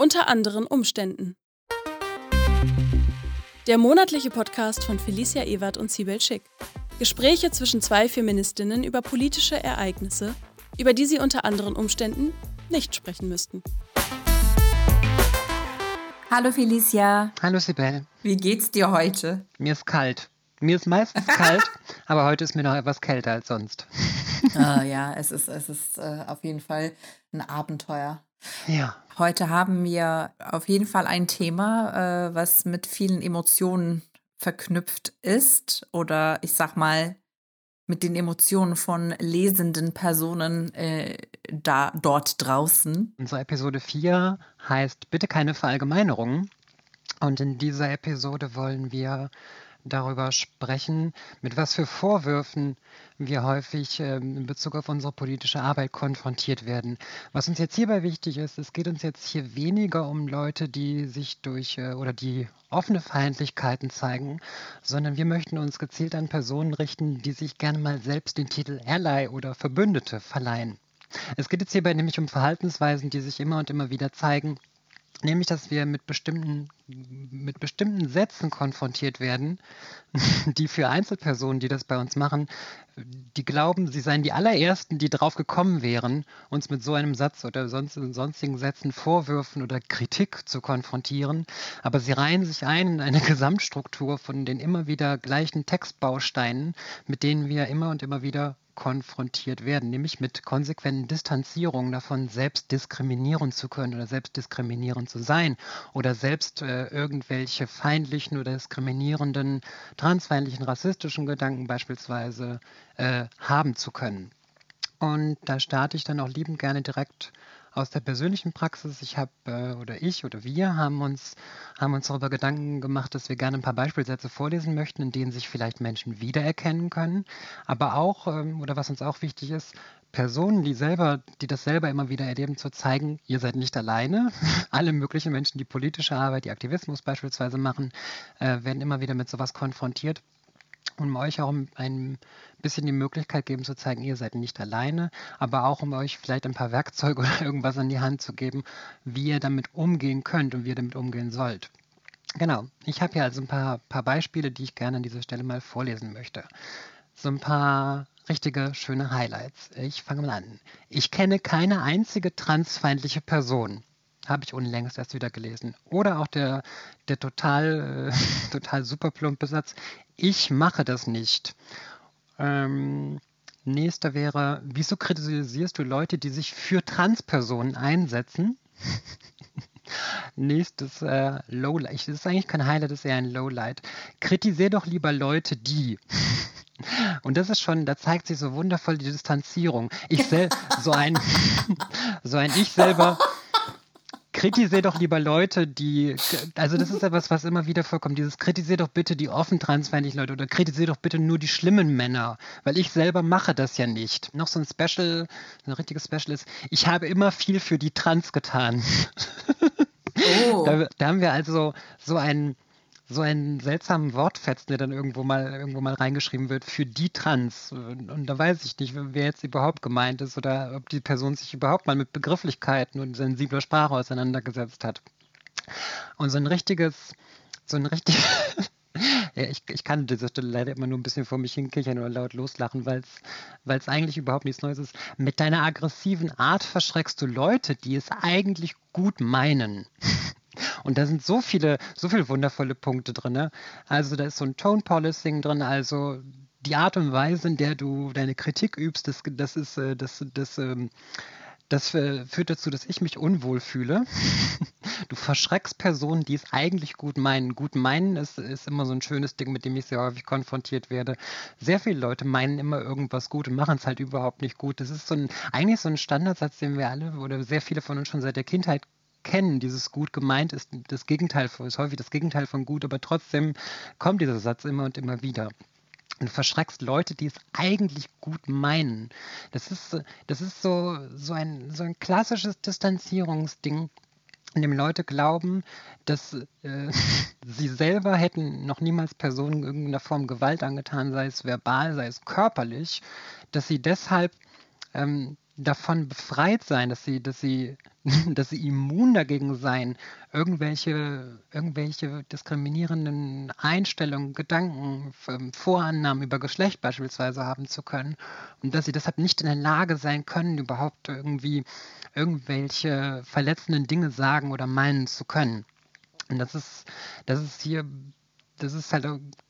Unter anderen Umständen. Der monatliche Podcast von Felicia Ewert und Sibel Schick. Gespräche zwischen zwei Feministinnen über politische Ereignisse, über die sie unter anderen Umständen nicht sprechen müssten. Hallo Felicia. Hallo Sibel. Wie geht's dir heute? Mir ist kalt. Mir ist meistens kalt, aber heute ist mir noch etwas kälter als sonst. ah, ja, es ist, es ist äh, auf jeden Fall ein Abenteuer. Ja. Heute haben wir auf jeden Fall ein Thema, äh, was mit vielen Emotionen verknüpft ist oder ich sag mal mit den Emotionen von lesenden Personen äh, da dort draußen. Unsere Episode 4 heißt Bitte keine Verallgemeinerungen. Und in dieser Episode wollen wir darüber sprechen, mit was für Vorwürfen wir häufig ähm, in Bezug auf unsere politische Arbeit konfrontiert werden. Was uns jetzt hierbei wichtig ist, es geht uns jetzt hier weniger um Leute, die sich durch äh, oder die offene Feindlichkeiten zeigen, sondern wir möchten uns gezielt an Personen richten, die sich gerne mal selbst den Titel Ally oder Verbündete verleihen. Es geht jetzt hierbei nämlich um Verhaltensweisen, die sich immer und immer wieder zeigen, Nämlich, dass wir mit bestimmten, mit bestimmten Sätzen konfrontiert werden, die für Einzelpersonen, die das bei uns machen, die glauben, sie seien die allerersten, die drauf gekommen wären, uns mit so einem Satz oder sonst, sonstigen Sätzen Vorwürfen oder Kritik zu konfrontieren. Aber sie reihen sich ein in eine Gesamtstruktur von den immer wieder gleichen Textbausteinen, mit denen wir immer und immer wieder konfrontiert werden, nämlich mit konsequenten Distanzierungen davon, selbst diskriminieren zu können oder selbst diskriminierend zu sein oder selbst äh, irgendwelche feindlichen oder diskriminierenden, transfeindlichen, rassistischen Gedanken beispielsweise äh, haben zu können. Und da starte ich dann auch liebend gerne direkt aus der persönlichen Praxis. Ich habe äh, oder ich oder wir haben uns, haben uns darüber Gedanken gemacht, dass wir gerne ein paar Beispielsätze vorlesen möchten, in denen sich vielleicht Menschen wiedererkennen können. Aber auch, ähm, oder was uns auch wichtig ist, Personen, die selber, die das selber immer wieder erleben, zu zeigen, ihr seid nicht alleine. Alle möglichen Menschen, die politische Arbeit, die Aktivismus beispielsweise machen, äh, werden immer wieder mit sowas konfrontiert um euch auch ein bisschen die Möglichkeit geben zu zeigen, ihr seid nicht alleine, aber auch um euch vielleicht ein paar Werkzeuge oder irgendwas an die Hand zu geben, wie ihr damit umgehen könnt und wie ihr damit umgehen sollt. Genau, ich habe hier also ein paar, paar Beispiele, die ich gerne an dieser Stelle mal vorlesen möchte. So ein paar richtige schöne Highlights. Ich fange mal an. Ich kenne keine einzige transfeindliche Person. Habe ich unlängst erst wieder gelesen. Oder auch der, der total, äh, total super plumpe Satz. Ich mache das nicht. Ähm, nächster wäre, wieso kritisierst du Leute, die sich für Transpersonen einsetzen? Nächstes äh, Lowlight. Das ist eigentlich kein Highlight, das ist eher ein Lowlight. Kritisier doch lieber Leute, die. Und das ist schon, da zeigt sich so wundervoll die Distanzierung. Ich sel so ein, so ein Ich selber kritisiere doch lieber Leute, die, also das ist etwas, was immer wieder vorkommt, dieses kritisiere doch bitte die offen transfeindlichen Leute oder kritisiere doch bitte nur die schlimmen Männer, weil ich selber mache das ja nicht. Noch so ein Special, ein richtiges Special ist, ich habe immer viel für die Trans getan. Oh. da, da haben wir also so einen so einen seltsamen Wortfetzen, der dann irgendwo mal irgendwo mal reingeschrieben wird für die Trans. Und da weiß ich nicht, wer jetzt überhaupt gemeint ist oder ob die Person sich überhaupt mal mit Begrifflichkeiten und sensibler Sprache auseinandergesetzt hat. Und so ein richtiges, so ein richtig Ja, ich, ich kann an dieser Stelle leider immer nur ein bisschen vor mich hinkichern oder laut loslachen, weil es eigentlich überhaupt nichts Neues ist. Mit deiner aggressiven Art verschreckst du Leute, die es eigentlich gut meinen. Und da sind so viele, so viele wundervolle Punkte drin. Ne? Also da ist so ein Tone Policing drin, also die Art und Weise, in der du deine Kritik übst, das, das ist, äh, das, das, ähm, das führt dazu, dass ich mich unwohl fühle. Du verschreckst Personen, die es eigentlich gut meinen. Gut meinen ist, ist immer so ein schönes Ding, mit dem ich sehr häufig konfrontiert werde. Sehr viele Leute meinen immer irgendwas gut und machen es halt überhaupt nicht gut. Das ist so ein, eigentlich so ein Standardsatz, den wir alle oder sehr viele von uns schon seit der Kindheit kennen. Dieses gut gemeint ist das Gegenteil, ist häufig das Gegenteil von gut, aber trotzdem kommt dieser Satz immer und immer wieder. Und du verschreckst Leute, die es eigentlich gut meinen. Das ist, das ist so, so, ein, so ein klassisches Distanzierungsding, in dem Leute glauben, dass äh, sie selber hätten noch niemals Personen in irgendeiner Form Gewalt angetan, sei es verbal, sei es körperlich, dass sie deshalb ähm, davon befreit sein, dass sie, dass sie, dass sie immun dagegen seien, irgendwelche, irgendwelche diskriminierenden Einstellungen, Gedanken, ähm, Vorannahmen über Geschlecht beispielsweise haben zu können und dass sie deshalb nicht in der Lage sein können, überhaupt irgendwie irgendwelche verletzenden Dinge sagen oder meinen zu können. Und das ist, das ist hier, das ist halt,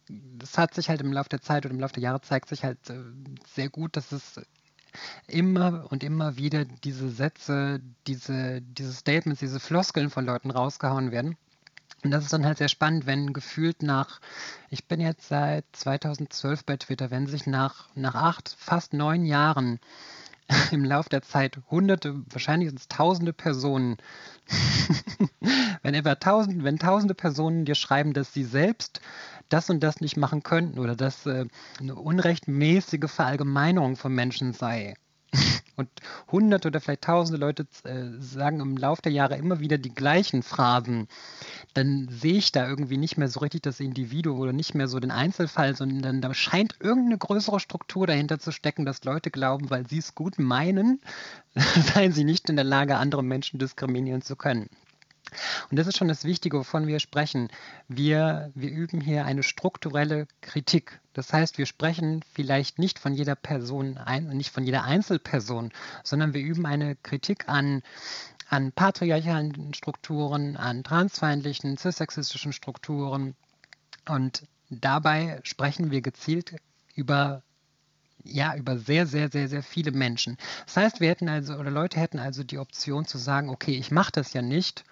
das hat sich halt im Laufe der Zeit oder im Laufe der Jahre zeigt sich halt äh, sehr gut, dass es immer und immer wieder diese Sätze, diese, diese Statements, diese Floskeln von Leuten rausgehauen werden. Und das ist dann halt sehr spannend, wenn gefühlt nach, ich bin jetzt seit 2012 bei Twitter, wenn sich nach, nach acht, fast neun Jahren im Laufe der Zeit hunderte, wahrscheinlich sind es tausende Personen, wenn etwa tausend, wenn tausende Personen dir schreiben, dass sie selbst das und das nicht machen könnten oder dass äh, eine unrechtmäßige Verallgemeinerung von Menschen sei. Und hunderte oder vielleicht tausende Leute äh, sagen im Laufe der Jahre immer wieder die gleichen Phrasen, dann sehe ich da irgendwie nicht mehr so richtig das Individuum oder nicht mehr so den Einzelfall, sondern da scheint irgendeine größere Struktur dahinter zu stecken, dass Leute glauben, weil sie es gut meinen, seien sie nicht in der Lage, andere Menschen diskriminieren zu können. Und das ist schon das Wichtige, wovon wir sprechen. Wir, wir üben hier eine strukturelle Kritik. Das heißt, wir sprechen vielleicht nicht von jeder Person, ein, nicht von jeder Einzelperson, sondern wir üben eine Kritik an, an patriarchalen Strukturen, an transfeindlichen, cissexistischen Strukturen. Und dabei sprechen wir gezielt über ja, über sehr, sehr, sehr, sehr viele Menschen. Das heißt, wir hätten also, oder Leute hätten also die Option zu sagen, okay, ich mache das ja nicht,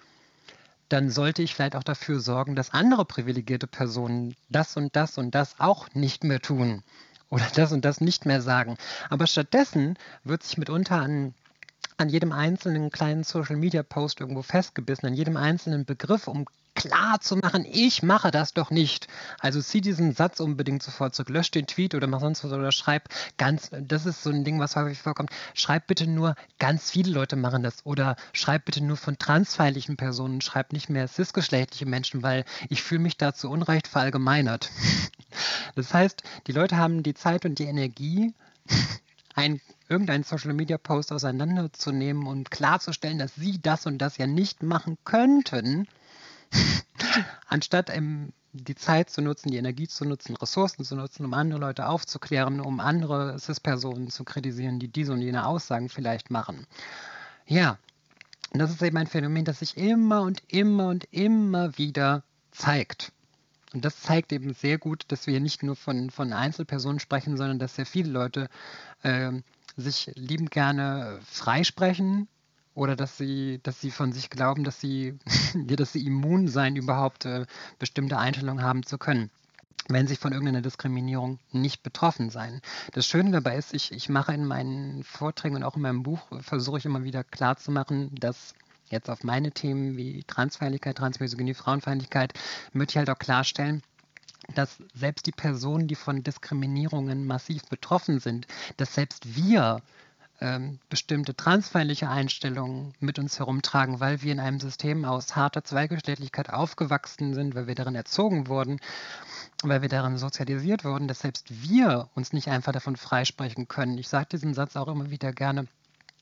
dann sollte ich vielleicht auch dafür sorgen, dass andere privilegierte Personen das und das und das auch nicht mehr tun oder das und das nicht mehr sagen. Aber stattdessen wird sich mitunter an an jedem einzelnen kleinen Social Media Post irgendwo festgebissen, an jedem einzelnen Begriff, um klar zu machen, ich mache das doch nicht. Also zieh diesen Satz unbedingt sofort zurück, lösch den Tweet oder mach sonst was oder schreib ganz, das ist so ein Ding, was häufig vorkommt, schreib bitte nur, ganz viele Leute machen das oder schreib bitte nur von transfeindlichen Personen, schreib nicht mehr cisgeschlechtliche Menschen, weil ich fühle mich da zu Unrecht verallgemeinert. Das heißt, die Leute haben die Zeit und die Energie, ein, irgendeinen Social Media Post auseinanderzunehmen und klarzustellen, dass sie das und das ja nicht machen könnten, anstatt im, die Zeit zu nutzen, die Energie zu nutzen, Ressourcen zu nutzen, um andere Leute aufzuklären, um andere CIS-Personen zu kritisieren, die diese und jene Aussagen vielleicht machen. Ja, das ist eben ein Phänomen, das sich immer und immer und immer wieder zeigt. Und das zeigt eben sehr gut, dass wir nicht nur von, von Einzelpersonen sprechen, sondern dass sehr viele Leute äh, sich liebend gerne freisprechen oder dass sie, dass sie von sich glauben, dass sie, dass sie immun sein, überhaupt äh, bestimmte Einstellungen haben zu können wenn sie von irgendeiner Diskriminierung nicht betroffen sein. Das Schöne dabei ist, ich, ich mache in meinen Vorträgen und auch in meinem Buch, versuche ich immer wieder klarzumachen, dass jetzt auf meine Themen wie Transfeindlichkeit, Transmisogynie, Frauenfeindlichkeit, möchte ich halt auch klarstellen, dass selbst die Personen, die von Diskriminierungen massiv betroffen sind, dass selbst wir ähm, bestimmte transfeindliche Einstellungen mit uns herumtragen, weil wir in einem System aus harter Zweigeschlechtlichkeit aufgewachsen sind, weil wir darin erzogen wurden, weil wir darin sozialisiert wurden, dass selbst wir uns nicht einfach davon freisprechen können. Ich sage diesen Satz auch immer wieder gerne.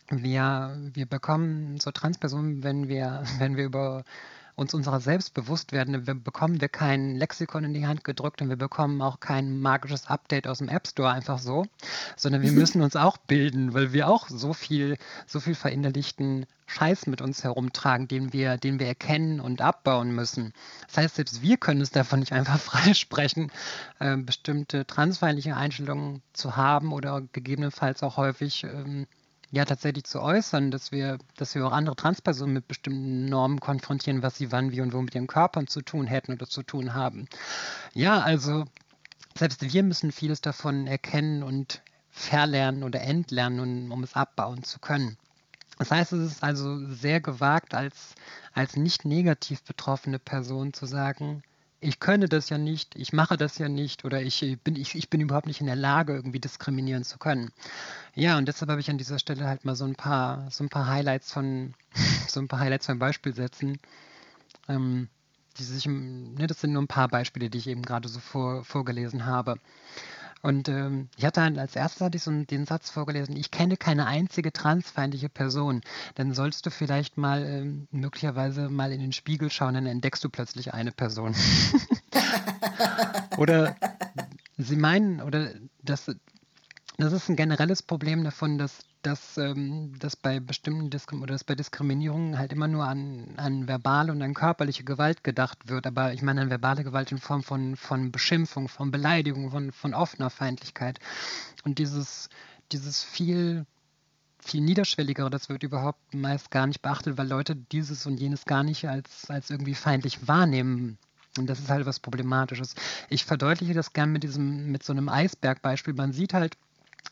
Wir, wir bekommen so Transpersonen, wenn wir, wenn wir über uns unserer selbst bewusst werden, wir bekommen wir kein Lexikon in die Hand gedrückt und wir bekommen auch kein magisches Update aus dem App Store einfach so, sondern wir müssen uns auch bilden, weil wir auch so viel, so viel verinnerlichten Scheiß mit uns herumtragen, den wir, den wir erkennen und abbauen müssen. Das heißt, selbst wir können es davon nicht einfach freisprechen, äh, bestimmte transfeindliche Einstellungen zu haben oder gegebenenfalls auch häufig ähm, ja tatsächlich zu äußern, dass wir, dass wir auch andere Transpersonen mit bestimmten Normen konfrontieren, was sie wann, wie und wo mit ihren Körpern zu tun hätten oder zu tun haben. Ja, also selbst wir müssen vieles davon erkennen und verlernen oder entlernen, um es abbauen zu können. Das heißt, es ist also sehr gewagt, als, als nicht negativ betroffene Person zu sagen, ich könne das ja nicht, ich mache das ja nicht oder ich bin, ich, ich bin überhaupt nicht in der Lage, irgendwie diskriminieren zu können. Ja, und deshalb habe ich an dieser Stelle halt mal so ein paar, so ein paar Highlights von, so ein paar Highlights von Beispielsätzen, ähm, die sich, ne, das sind nur ein paar Beispiele, die ich eben gerade so vor, vorgelesen habe. Und ähm, ich hatte halt als erstes hatte ich so den Satz vorgelesen, ich kenne keine einzige transfeindliche Person. Dann sollst du vielleicht mal ähm, möglicherweise mal in den Spiegel schauen, dann entdeckst du plötzlich eine Person. oder sie meinen, oder das, das ist ein generelles Problem davon, dass dass, ähm, dass bei bestimmten Diskrim oder dass bei Diskriminierungen halt immer nur an, an verbale und an körperliche Gewalt gedacht wird. Aber ich meine an verbale Gewalt in Form von, von Beschimpfung, von Beleidigung, von, von offener Feindlichkeit. Und dieses, dieses viel viel niederschwelligere, das wird überhaupt meist gar nicht beachtet, weil Leute dieses und jenes gar nicht als, als irgendwie feindlich wahrnehmen. Und das ist halt was Problematisches. Ich verdeutliche das gern mit diesem, mit so einem Eisbergbeispiel. Man sieht halt,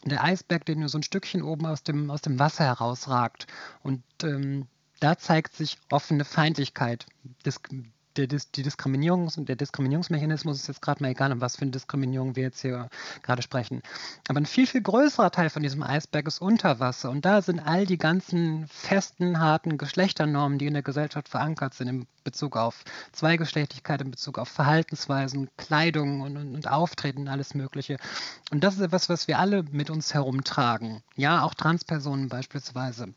der Eisberg, der nur so ein Stückchen oben aus dem, aus dem Wasser herausragt. Und ähm, da zeigt sich offene Feindlichkeit. Das, der, die Diskriminierungs der Diskriminierungsmechanismus ist jetzt gerade mal egal, um was für eine Diskriminierung wir jetzt hier gerade sprechen. Aber ein viel, viel größerer Teil von diesem Eisberg ist unter Wasser. Und da sind all die ganzen festen, harten Geschlechternormen, die in der Gesellschaft verankert sind, in Bezug auf Zweigeschlechtlichkeit, in Bezug auf Verhaltensweisen, Kleidung und, und, und Auftreten, alles Mögliche. Und das ist etwas, was wir alle mit uns herumtragen. Ja, auch Transpersonen beispielsweise.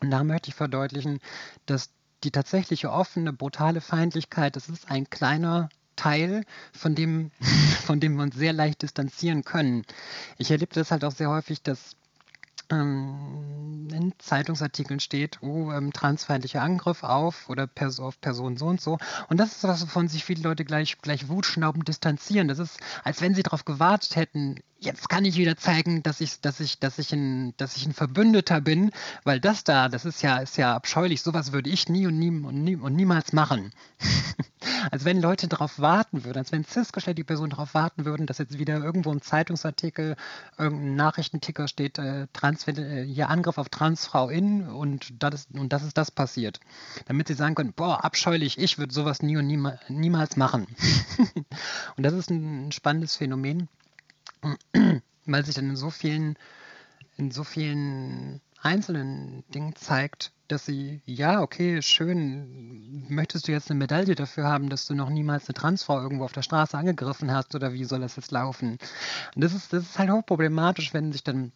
Und da möchte ich verdeutlichen, dass die tatsächliche offene, brutale Feindlichkeit, das ist ein kleiner Teil, von dem, von dem wir uns sehr leicht distanzieren können. Ich erlebe das halt auch sehr häufig, dass ähm, in Zeitungsartikeln steht, oh, ähm, transfeindlicher Angriff auf oder Pers auf Person so und so. Und das ist was, wovon sich viele Leute gleich, gleich wutschnaubend distanzieren. Das ist, als wenn sie darauf gewartet hätten, jetzt kann ich wieder zeigen, dass ich, dass ich, dass ich ein, dass ich ein Verbündeter bin, weil das da, das ist ja, ist ja abscheulich. Sowas würde ich nie und, nie, und, nie, und niemals machen. Als wenn Leute darauf warten würden, als wenn cisgeschlechtliche Personen darauf warten würden, dass jetzt wieder irgendwo im Zeitungsartikel, irgendein Nachrichtenticker steht, äh, Trans, äh, hier Angriff auf Transfrau in und das, ist, und das ist das passiert. Damit sie sagen können, boah, abscheulich, ich würde sowas nie und nie, niemals machen. und das ist ein spannendes Phänomen weil sich dann in so vielen, in so vielen einzelnen Dingen zeigt, dass sie, ja, okay, schön, möchtest du jetzt eine Medaille dafür haben, dass du noch niemals eine Transfrau irgendwo auf der Straße angegriffen hast oder wie soll das jetzt laufen? Und das ist, das ist halt hochproblematisch, wenn sich dann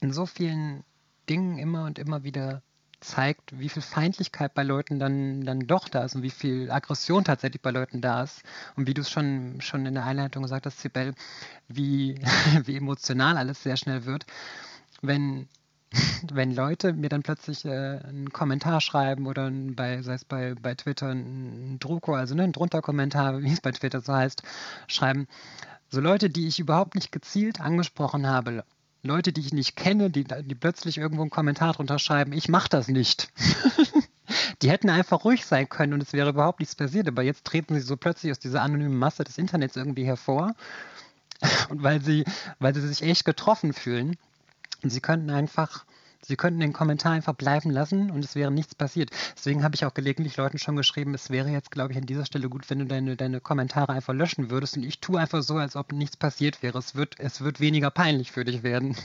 in so vielen Dingen immer und immer wieder zeigt, wie viel Feindlichkeit bei Leuten dann, dann doch da ist und wie viel Aggression tatsächlich bei Leuten da ist. Und wie du es schon, schon in der Einleitung gesagt hast, Sibel, wie, wie emotional alles sehr schnell wird, wenn, wenn Leute mir dann plötzlich äh, einen Kommentar schreiben oder bei, sei es bei, bei Twitter ein Druko, also ne, ein Drunter-Kommentar, wie es bei Twitter so heißt, schreiben, so Leute, die ich überhaupt nicht gezielt angesprochen habe, Leute, die ich nicht kenne, die, die plötzlich irgendwo einen Kommentar drunter schreiben, ich mache das nicht. die hätten einfach ruhig sein können und es wäre überhaupt nichts passiert. Aber jetzt treten sie so plötzlich aus dieser anonymen Masse des Internets irgendwie hervor. Und weil sie, weil sie sich echt getroffen fühlen. Und sie könnten einfach Sie könnten den Kommentar einfach bleiben lassen und es wäre nichts passiert. Deswegen habe ich auch gelegentlich Leuten schon geschrieben, es wäre jetzt, glaube ich, an dieser Stelle gut, wenn du deine, deine Kommentare einfach löschen würdest. Und ich tue einfach so, als ob nichts passiert wäre. Es wird, es wird weniger peinlich für dich werden.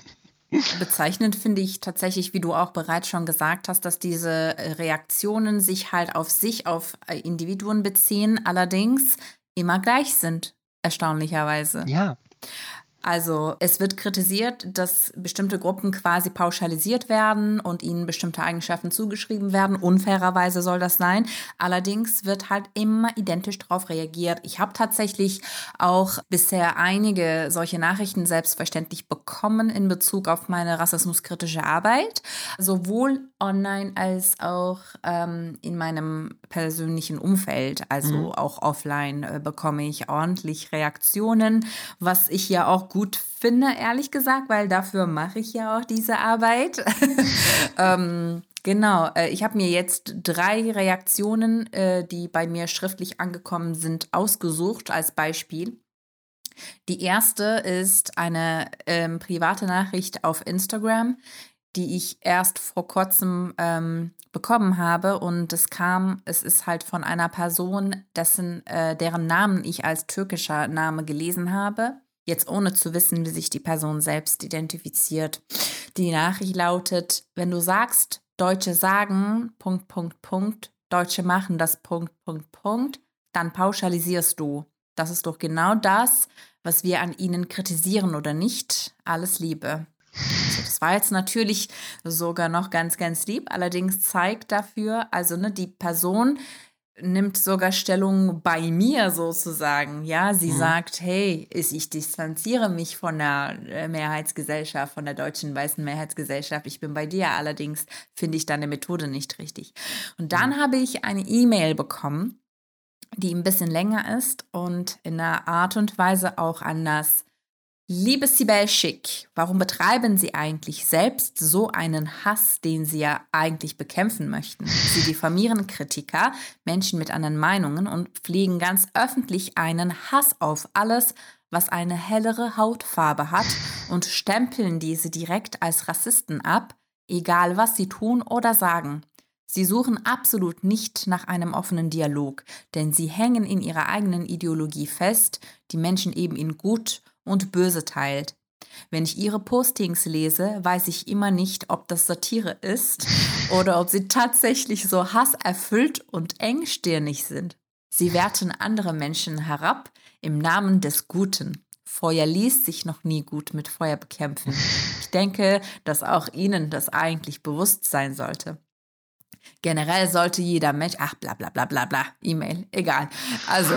Bezeichnend finde ich tatsächlich, wie du auch bereits schon gesagt hast, dass diese Reaktionen sich halt auf sich, auf Individuen beziehen, allerdings immer gleich sind, erstaunlicherweise. Ja. Also es wird kritisiert, dass bestimmte Gruppen quasi pauschalisiert werden und ihnen bestimmte Eigenschaften zugeschrieben werden. Unfairerweise soll das sein. Allerdings wird halt immer identisch darauf reagiert. Ich habe tatsächlich auch bisher einige solche Nachrichten selbstverständlich bekommen in Bezug auf meine rassismuskritische Arbeit, sowohl online als auch ähm, in meinem persönlichen Umfeld, also mhm. auch offline äh, bekomme ich ordentlich Reaktionen, was ich ja auch gut finde, ehrlich gesagt, weil dafür mache ich ja auch diese Arbeit. ähm, genau, äh, ich habe mir jetzt drei Reaktionen, äh, die bei mir schriftlich angekommen sind, ausgesucht als Beispiel. Die erste ist eine ähm, private Nachricht auf Instagram, die ich erst vor kurzem ähm, bekommen habe und es kam, es ist halt von einer Person, dessen, äh, deren Namen ich als türkischer Name gelesen habe jetzt ohne zu wissen, wie sich die Person selbst identifiziert. Die Nachricht lautet, wenn du sagst, Deutsche sagen, Punkt, Punkt, Punkt, Deutsche machen das, Punkt, Punkt, Punkt, dann pauschalisierst du. Das ist doch genau das, was wir an ihnen kritisieren oder nicht. Alles Liebe. Also das war jetzt natürlich sogar noch ganz, ganz lieb. Allerdings zeigt dafür, also ne, die Person nimmt sogar Stellung bei mir sozusagen. Ja, sie mhm. sagt, hey, ich distanziere mich von der äh, Mehrheitsgesellschaft, von der deutschen weißen Mehrheitsgesellschaft. Ich bin bei dir. Allerdings finde ich deine Methode nicht richtig. Und dann mhm. habe ich eine E-Mail bekommen, die ein bisschen länger ist und in einer Art und Weise auch anders Liebe Sibel Schick, warum betreiben Sie eigentlich selbst so einen Hass, den Sie ja eigentlich bekämpfen möchten? Sie diffamieren Kritiker, Menschen mit anderen Meinungen und pflegen ganz öffentlich einen Hass auf alles, was eine hellere Hautfarbe hat und stempeln diese direkt als Rassisten ab, egal was sie tun oder sagen. Sie suchen absolut nicht nach einem offenen Dialog, denn sie hängen in ihrer eigenen Ideologie fest, die Menschen eben in gut und böse teilt. Wenn ich ihre Postings lese, weiß ich immer nicht, ob das Satire ist oder ob sie tatsächlich so hasserfüllt und engstirnig sind. Sie werten andere Menschen herab im Namen des Guten. Feuer ließ sich noch nie gut mit Feuer bekämpfen. Ich denke, dass auch Ihnen das eigentlich bewusst sein sollte. Generell sollte jeder Mensch, ach bla bla bla bla bla, E-Mail, egal. Also,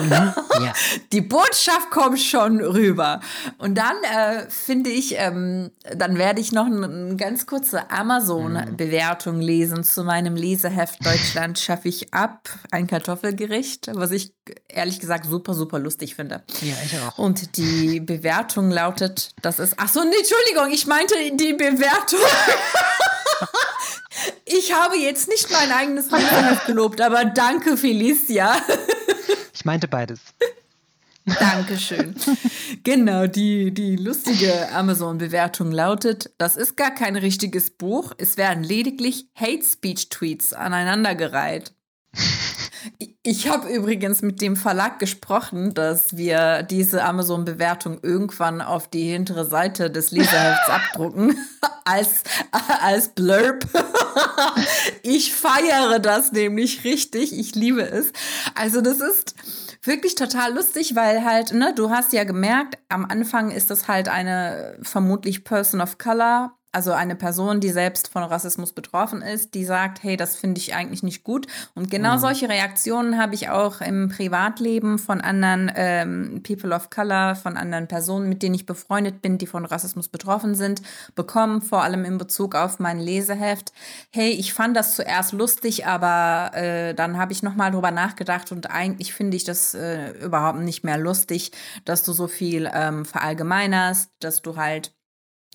mhm, ja. die Botschaft kommt schon rüber. Und dann äh, finde ich, ähm, dann werde ich noch eine ganz kurze Amazon-Bewertung lesen zu meinem Leseheft Deutschland schaffe ich ab, ein Kartoffelgericht, was ich ehrlich gesagt super, super lustig finde. Ja, ich auch. Und die Bewertung lautet, das ist, ach so, nee, Entschuldigung, ich meinte die Bewertung. Ich habe jetzt nicht mein eigenes Leseheft gelobt, aber danke, Felicia. Ich meinte beides. Dankeschön. Genau, die, die lustige Amazon-Bewertung lautet: Das ist gar kein richtiges Buch. Es werden lediglich Hate-Speech-Tweets aneinandergereiht. Ich habe übrigens mit dem Verlag gesprochen, dass wir diese Amazon-Bewertung irgendwann auf die hintere Seite des Leserhefts abdrucken, als, als Blurb. ich feiere das nämlich richtig. Ich liebe es. Also, das ist wirklich total lustig, weil halt, ne, du hast ja gemerkt, am Anfang ist das halt eine vermutlich Person of Color also eine Person, die selbst von Rassismus betroffen ist, die sagt, hey, das finde ich eigentlich nicht gut. Und genau mhm. solche Reaktionen habe ich auch im Privatleben von anderen ähm, People of Color, von anderen Personen, mit denen ich befreundet bin, die von Rassismus betroffen sind, bekommen, vor allem in Bezug auf mein Leseheft. Hey, ich fand das zuerst lustig, aber äh, dann habe ich nochmal drüber nachgedacht und eigentlich finde ich das äh, überhaupt nicht mehr lustig, dass du so viel ähm, verallgemeinerst, dass du halt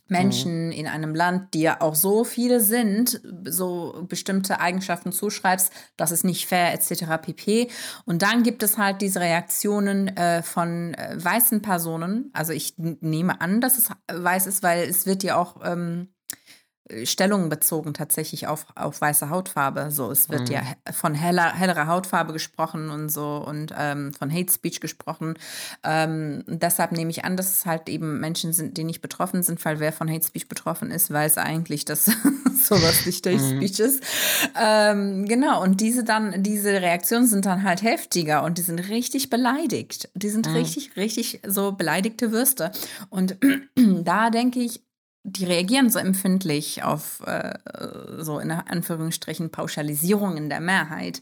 Menschen mhm. in einem Land, die ja auch so viele sind, so bestimmte Eigenschaften zuschreibst, das ist nicht fair, etc. pp. Und dann gibt es halt diese Reaktionen äh, von äh, weißen Personen. Also ich nehme an, dass es weiß ist, weil es wird ja auch ähm, Stellung bezogen tatsächlich auf, auf weiße Hautfarbe. So, es wird mhm. ja von heller, hellerer Hautfarbe gesprochen und so und ähm, von Hate Speech gesprochen. Ähm, deshalb nehme ich an, dass es halt eben Menschen sind, die nicht betroffen sind, weil wer von Hate Speech betroffen ist, weiß eigentlich, dass sowas nicht Hate mhm. Speech ist. Ähm, genau, und diese dann, diese Reaktionen sind dann halt heftiger und die sind richtig beleidigt. Die sind mhm. richtig, richtig so beleidigte Würste. Und da denke ich, die reagieren so empfindlich auf äh, so in Anführungsstrichen Pauschalisierung in der Mehrheit.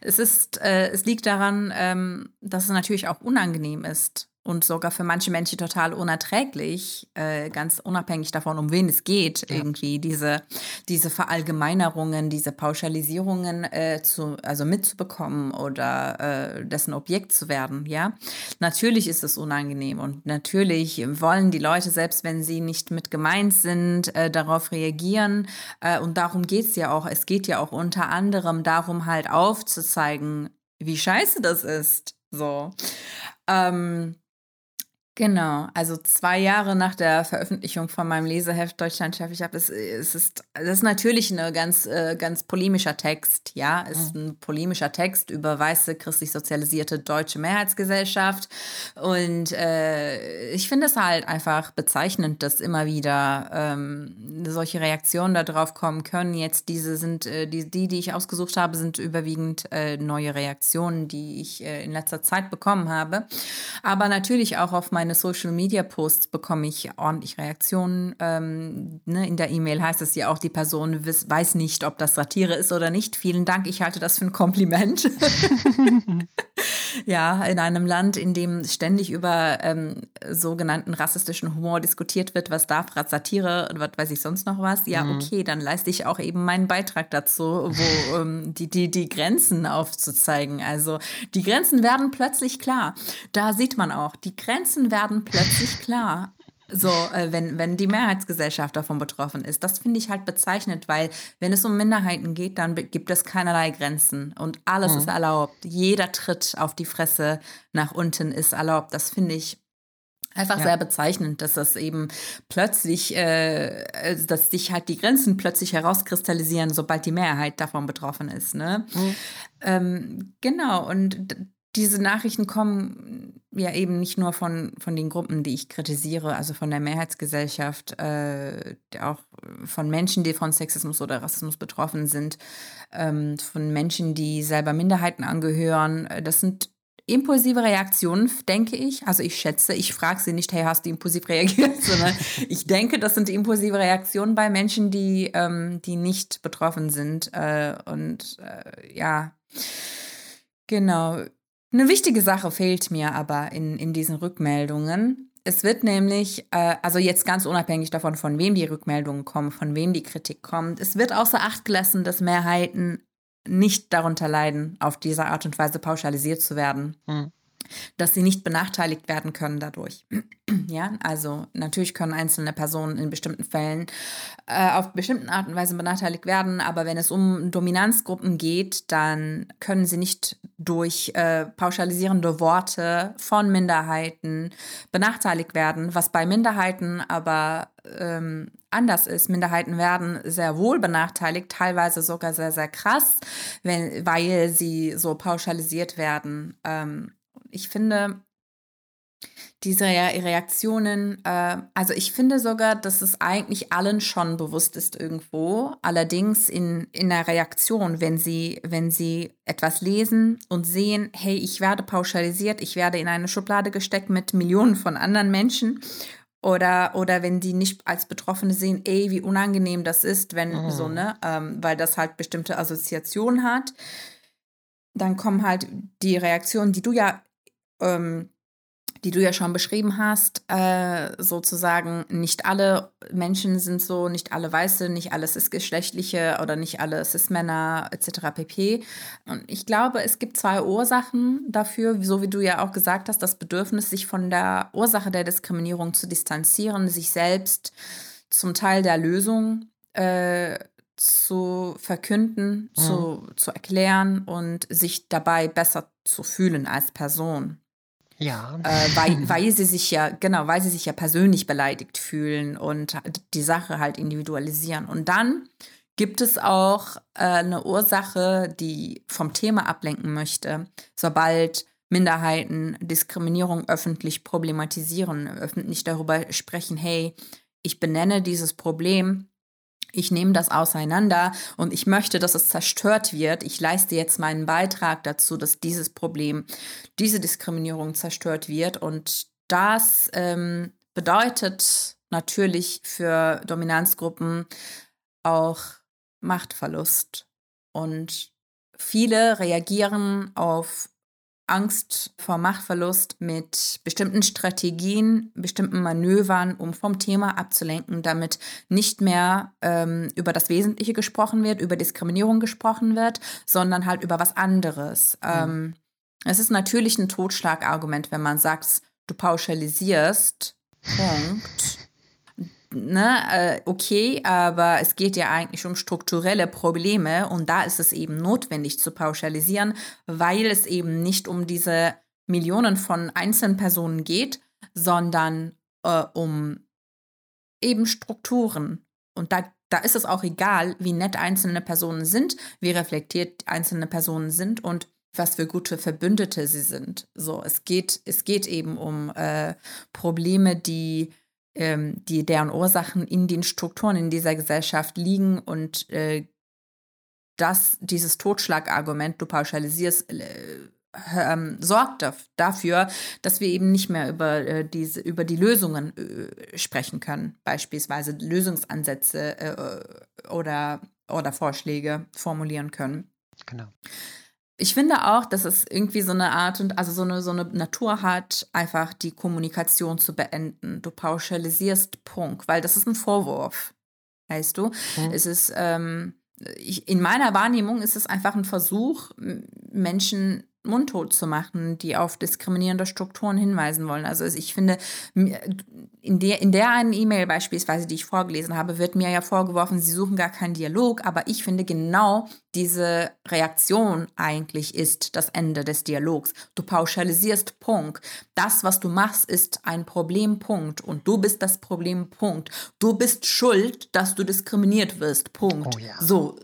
Es ist, äh, es liegt daran, ähm, dass es natürlich auch unangenehm ist, und sogar für manche Menschen total unerträglich, äh, ganz unabhängig davon, um wen es geht, ja. irgendwie diese, diese Verallgemeinerungen, diese Pauschalisierungen äh, zu, also mitzubekommen oder äh, dessen Objekt zu werden, ja. Natürlich ist es unangenehm und natürlich wollen die Leute, selbst wenn sie nicht mit gemeint sind, äh, darauf reagieren äh, und darum geht es ja auch. Es geht ja auch unter anderem darum, halt aufzuzeigen, wie scheiße das ist, so. Ähm, Genau, also zwei Jahre nach der Veröffentlichung von meinem Leseheft Deutschlandchef, ich habe es, es ist, das ist natürlich ein ganz, äh, ganz polemischer Text, ja, es ist mhm. ein polemischer Text über weiße christlich sozialisierte deutsche Mehrheitsgesellschaft und äh, ich finde es halt einfach bezeichnend, dass immer wieder ähm, solche Reaktionen darauf kommen können. Jetzt diese sind äh, die, die, die ich ausgesucht habe, sind überwiegend äh, neue Reaktionen, die ich äh, in letzter Zeit bekommen habe, aber natürlich auch auf mein meine Social Media Posts bekomme ich ordentlich Reaktionen. Ähm, ne, in der E-Mail heißt es ja auch, die Person wiss, weiß nicht, ob das Satire ist oder nicht. Vielen Dank, ich halte das für ein Kompliment. ja, in einem Land, in dem ständig über ähm, sogenannten rassistischen Humor diskutiert wird, was darf Satire und was weiß ich sonst noch was. Ja, mhm. okay, dann leiste ich auch eben meinen Beitrag dazu, wo ähm, die, die, die Grenzen aufzuzeigen. Also die Grenzen werden plötzlich klar. Da sieht man auch, die Grenzen werden plötzlich klar. So, äh, wenn, wenn die Mehrheitsgesellschaft davon betroffen ist. Das finde ich halt bezeichnend, weil wenn es um Minderheiten geht, dann gibt es keinerlei Grenzen und alles mhm. ist erlaubt. Jeder Tritt auf die Fresse nach unten ist erlaubt. Das finde ich Einfach ja. sehr bezeichnend, dass das eben plötzlich, äh, also, dass sich halt die Grenzen plötzlich herauskristallisieren, sobald die Mehrheit davon betroffen ist. Ne? Mhm. Ähm, genau, und diese Nachrichten kommen ja eben nicht nur von, von den Gruppen, die ich kritisiere, also von der Mehrheitsgesellschaft, äh, auch von Menschen, die von Sexismus oder Rassismus betroffen sind, ähm, von Menschen, die selber Minderheiten angehören. Das sind impulsive Reaktionen, denke ich. Also ich schätze, ich frage sie nicht, hey, hast du impulsiv reagiert, sondern ich denke, das sind impulsive Reaktionen bei Menschen, die, ähm, die nicht betroffen sind. Äh, und äh, ja, genau. Eine wichtige Sache fehlt mir aber in, in diesen Rückmeldungen. Es wird nämlich, äh, also jetzt ganz unabhängig davon, von wem die Rückmeldungen kommen, von wem die Kritik kommt, es wird außer Acht gelassen, dass Mehrheiten nicht darunter leiden, auf diese Art und Weise pauschalisiert zu werden. Mhm dass sie nicht benachteiligt werden können dadurch. ja, also natürlich können einzelne Personen in bestimmten Fällen äh, auf bestimmten Art und Weise benachteiligt werden, aber wenn es um Dominanzgruppen geht, dann können sie nicht durch äh, pauschalisierende Worte von Minderheiten benachteiligt werden, was bei Minderheiten aber ähm, anders ist. Minderheiten werden sehr wohl benachteiligt, teilweise sogar sehr, sehr krass, wenn, weil sie so pauschalisiert werden. Ähm, ich finde, diese Reaktionen, äh, also ich finde sogar, dass es eigentlich allen schon bewusst ist irgendwo. Allerdings in, in der Reaktion, wenn sie, wenn sie etwas lesen und sehen, hey, ich werde pauschalisiert, ich werde in eine Schublade gesteckt mit Millionen von anderen Menschen. Oder, oder wenn die nicht als Betroffene sehen, ey, wie unangenehm das ist, wenn mhm. so, ne, ähm, weil das halt bestimmte Assoziationen hat, dann kommen halt die Reaktionen, die du ja ähm, die du ja schon beschrieben hast, äh, sozusagen nicht alle Menschen sind so, nicht alle Weiße, nicht alles ist geschlechtliche oder nicht alles ist Männer etc. pp. Und ich glaube, es gibt zwei Ursachen dafür, so wie du ja auch gesagt hast, das Bedürfnis, sich von der Ursache der Diskriminierung zu distanzieren, sich selbst zum Teil der Lösung äh, zu verkünden, mhm. zu, zu erklären und sich dabei besser zu fühlen als Person. Ja. Äh, weil, weil sie sich ja, genau, weil sie sich ja persönlich beleidigt fühlen und die Sache halt individualisieren. Und dann gibt es auch äh, eine Ursache, die vom Thema ablenken möchte, sobald Minderheiten Diskriminierung öffentlich problematisieren, öffentlich darüber sprechen, hey, ich benenne dieses Problem, ich nehme das auseinander und ich möchte, dass es zerstört wird. Ich leiste jetzt meinen Beitrag dazu, dass dieses Problem, diese Diskriminierung zerstört wird. Und das ähm, bedeutet natürlich für Dominanzgruppen auch Machtverlust. Und viele reagieren auf Angst vor Machtverlust mit bestimmten Strategien, bestimmten Manövern, um vom Thema abzulenken, damit nicht mehr ähm, über das Wesentliche gesprochen wird, über Diskriminierung gesprochen wird, sondern halt über was anderes. Mhm. Ähm, es ist natürlich ein Totschlagargument, wenn man sagt, du pauschalisierst, Punkt ne, äh, okay, aber es geht ja eigentlich um strukturelle Probleme und da ist es eben notwendig zu pauschalisieren, weil es eben nicht um diese Millionen von einzelnen Personen geht, sondern äh, um eben Strukturen. Und da, da ist es auch egal, wie nett einzelne Personen sind, wie reflektiert einzelne Personen sind und was für gute Verbündete sie sind. So, es geht, es geht eben um äh, Probleme, die, ähm, die deren Ursachen in den Strukturen in dieser Gesellschaft liegen und äh, dass dieses Totschlagargument, du pauschalisierst, äh, ähm, sorgt dafür, dass wir eben nicht mehr über, äh, diese, über die Lösungen äh, sprechen können, beispielsweise Lösungsansätze äh, oder, oder Vorschläge formulieren können. Genau. Ich finde auch, dass es irgendwie so eine Art und also so eine, so eine Natur hat, einfach die Kommunikation zu beenden. Du pauschalisierst Punkt, weil das ist ein Vorwurf. Weißt du? Mhm. Es ist, ähm, ich, in meiner Wahrnehmung ist es einfach ein Versuch, Menschen mundtot zu machen, die auf diskriminierende Strukturen hinweisen wollen. Also ich finde, in der, in der einen E-Mail beispielsweise, die ich vorgelesen habe, wird mir ja vorgeworfen, sie suchen gar keinen Dialog, aber ich finde genau diese Reaktion eigentlich ist das Ende des Dialogs. Du pauschalisierst Punkt. Das, was du machst, ist ein Problempunkt und du bist das Problempunkt. Du bist schuld, dass du diskriminiert wirst. Punkt. Oh ja. So,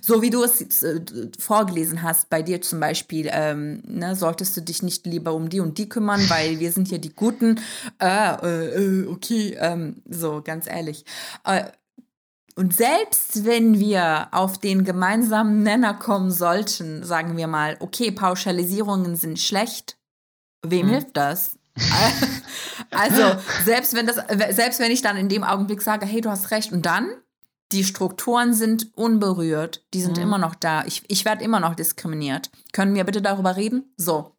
so wie du es äh, vorgelesen hast, bei dir zum Beispiel, ähm, ne, solltest du dich nicht lieber um die und die kümmern, weil wir sind hier die Guten. Äh, äh, okay, ähm, so ganz ehrlich. Äh, und selbst wenn wir auf den gemeinsamen Nenner kommen sollten, sagen wir mal, okay, Pauschalisierungen sind schlecht, wem hm. hilft das? also, selbst wenn das, selbst wenn ich dann in dem Augenblick sage, hey, du hast recht, und dann? Die Strukturen sind unberührt, die sind mhm. immer noch da. Ich, ich werde immer noch diskriminiert. Können wir bitte darüber reden? So.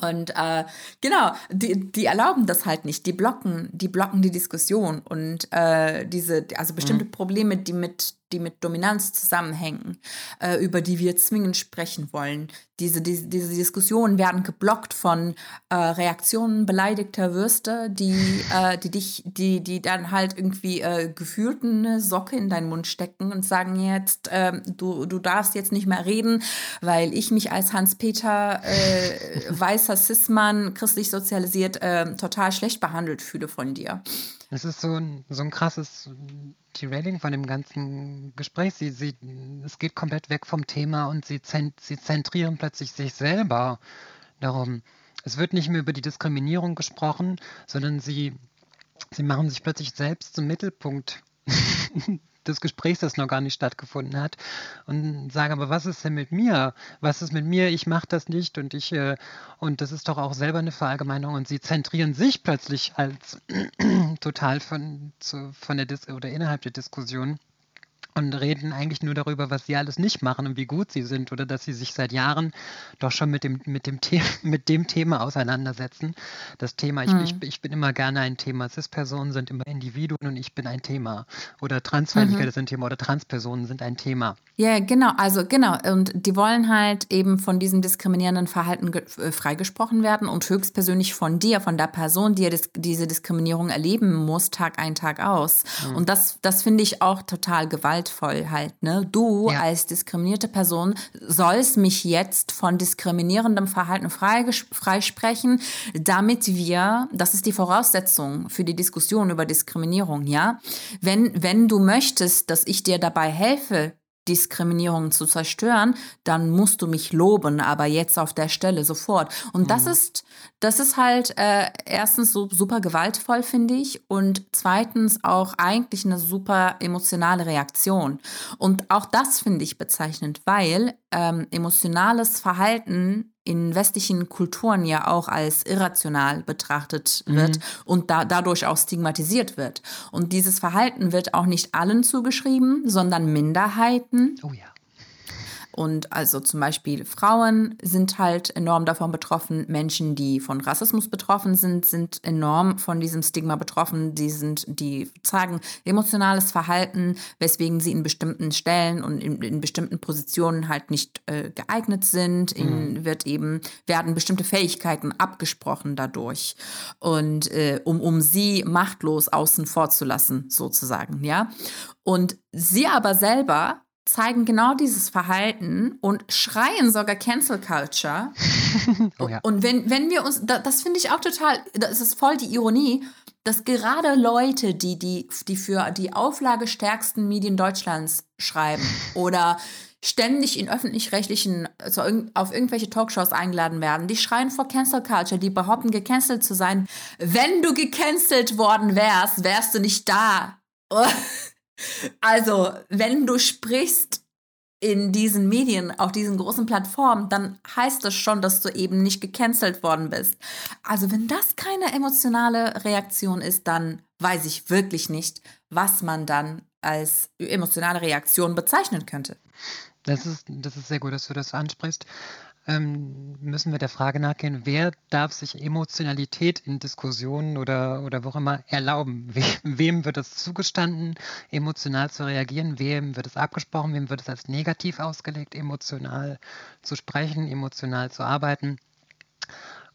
Und äh, genau, die, die erlauben das halt nicht. Die blocken, die blocken die Diskussion und äh, diese, also bestimmte mhm. Probleme, die mit die mit Dominanz zusammenhängen, äh, über die wir zwingend sprechen wollen. Diese, die, diese Diskussionen werden geblockt von äh, Reaktionen beleidigter Würste, die, äh, die dich, die, die dann halt irgendwie äh, gefühlt eine Socke in deinen Mund stecken und sagen jetzt, ähm, du, du darfst jetzt nicht mehr reden, weil ich mich als Hans-Peter äh, weißer Cis-Mann, christlich sozialisiert, ähm, total schlecht behandelt fühle von dir. Es ist so ein, so ein krasses Derailing von dem ganzen Gespräch. Sie, sie, es geht komplett weg vom Thema und sie, sie zentrieren plötzlich sich selber darum. Es wird nicht mehr über die Diskriminierung gesprochen, sondern sie, sie machen sich plötzlich selbst zum Mittelpunkt des Gesprächs, das noch gar nicht stattgefunden hat, und sage, aber was ist denn mit mir? Was ist mit mir? Ich mache das nicht und ich, äh, und das ist doch auch selber eine Verallgemeinerung und sie zentrieren sich plötzlich als total von, zu, von der Dis oder innerhalb der Diskussion und reden eigentlich nur darüber, was sie alles nicht machen und wie gut sie sind oder dass sie sich seit Jahren doch schon mit dem, mit dem, The mit dem Thema auseinandersetzen. Das Thema, ich, mhm. ich, ich bin immer gerne ein Thema. Cis-Personen sind immer Individuen und ich bin ein Thema. Oder Transfeindlichkeit mhm. ist ein Thema oder Transpersonen sind ein Thema. Ja, genau, also genau. Und die wollen halt eben von diesem diskriminierenden Verhalten äh, freigesprochen werden und höchstpersönlich von dir, von der Person, die dis diese Diskriminierung erleben muss, Tag ein, Tag aus. Mhm. Und das, das finde ich auch total gewaltig gewaltvoll halt. Ne? Du ja. als diskriminierte Person sollst mich jetzt von diskriminierendem Verhalten freisprechen, damit wir, das ist die Voraussetzung für die Diskussion über Diskriminierung, ja. Wenn, wenn du möchtest, dass ich dir dabei helfe, Diskriminierung zu zerstören, dann musst du mich loben, aber jetzt auf der Stelle sofort. Und mhm. das ist, das ist halt äh, erstens so super gewaltvoll, finde ich, und zweitens auch eigentlich eine super emotionale Reaktion. Und auch das finde ich bezeichnend, weil ähm, emotionales Verhalten in westlichen Kulturen ja auch als irrational betrachtet wird mhm. und da, dadurch auch stigmatisiert wird. Und dieses Verhalten wird auch nicht allen zugeschrieben, sondern Minderheiten. Oh ja. Und also zum Beispiel Frauen sind halt enorm davon betroffen. Menschen, die von Rassismus betroffen sind, sind enorm von diesem Stigma betroffen. Die sind, die zeigen emotionales Verhalten, weswegen sie in bestimmten Stellen und in, in bestimmten Positionen halt nicht äh, geeignet sind. Ihnen mhm. wird eben, werden bestimmte Fähigkeiten abgesprochen dadurch. Und äh, um, um sie machtlos außen vor zu lassen, sozusagen, ja. Und sie aber selber zeigen genau dieses Verhalten und schreien sogar Cancel Culture oh, ja. Und wenn, wenn wir uns, das finde ich auch total, das ist voll die Ironie, dass gerade Leute, die, die, die für die auflagestärksten Medien Deutschlands schreiben oder ständig in öffentlich-rechtlichen, also auf irgendwelche Talkshows eingeladen werden. Die schreien vor Cancel Culture, die behaupten, gecancelt zu sein. Wenn du gecancelt worden wärst, wärst du nicht da. also, wenn du sprichst in diesen Medien, auf diesen großen Plattformen, dann heißt das schon, dass du eben nicht gecancelt worden bist. Also, wenn das keine emotionale Reaktion ist, dann weiß ich wirklich nicht, was man dann als emotionale Reaktion bezeichnen könnte. Das ist, das ist sehr gut, dass du das ansprichst. Ähm, müssen wir der Frage nachgehen, wer darf sich Emotionalität in Diskussionen oder, oder wo auch immer erlauben? We wem wird es zugestanden, emotional zu reagieren? Wem wird es abgesprochen? Wem wird es als negativ ausgelegt, emotional zu sprechen, emotional zu arbeiten?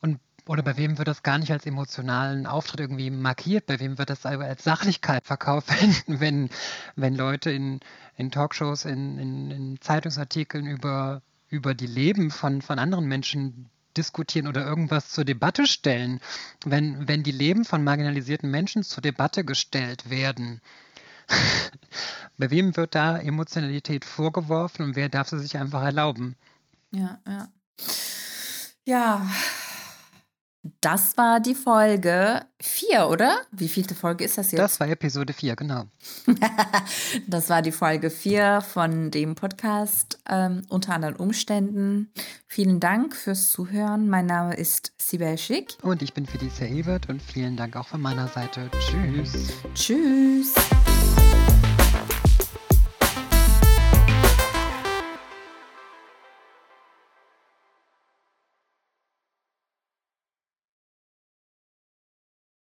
Und oder bei wem wird das gar nicht als emotionalen Auftritt irgendwie markiert? Bei wem wird das als Sachlichkeit verkauft, wenn, wenn, wenn Leute in, in Talkshows, in, in, in Zeitungsartikeln über, über die Leben von, von anderen Menschen diskutieren oder irgendwas zur Debatte stellen? Wenn, wenn die Leben von marginalisierten Menschen zur Debatte gestellt werden, bei wem wird da Emotionalität vorgeworfen und wer darf sie sich einfach erlauben? Ja, ja. Ja, das war die Folge 4, oder? Wie vielte Folge ist das jetzt? Das war Episode 4, genau. das war die Folge 4 von dem Podcast ähm, unter anderen Umständen. Vielen Dank fürs Zuhören. Mein Name ist Sibel Schick. Und ich bin Felicia Ebert und vielen Dank auch von meiner Seite. Tschüss. Tschüss.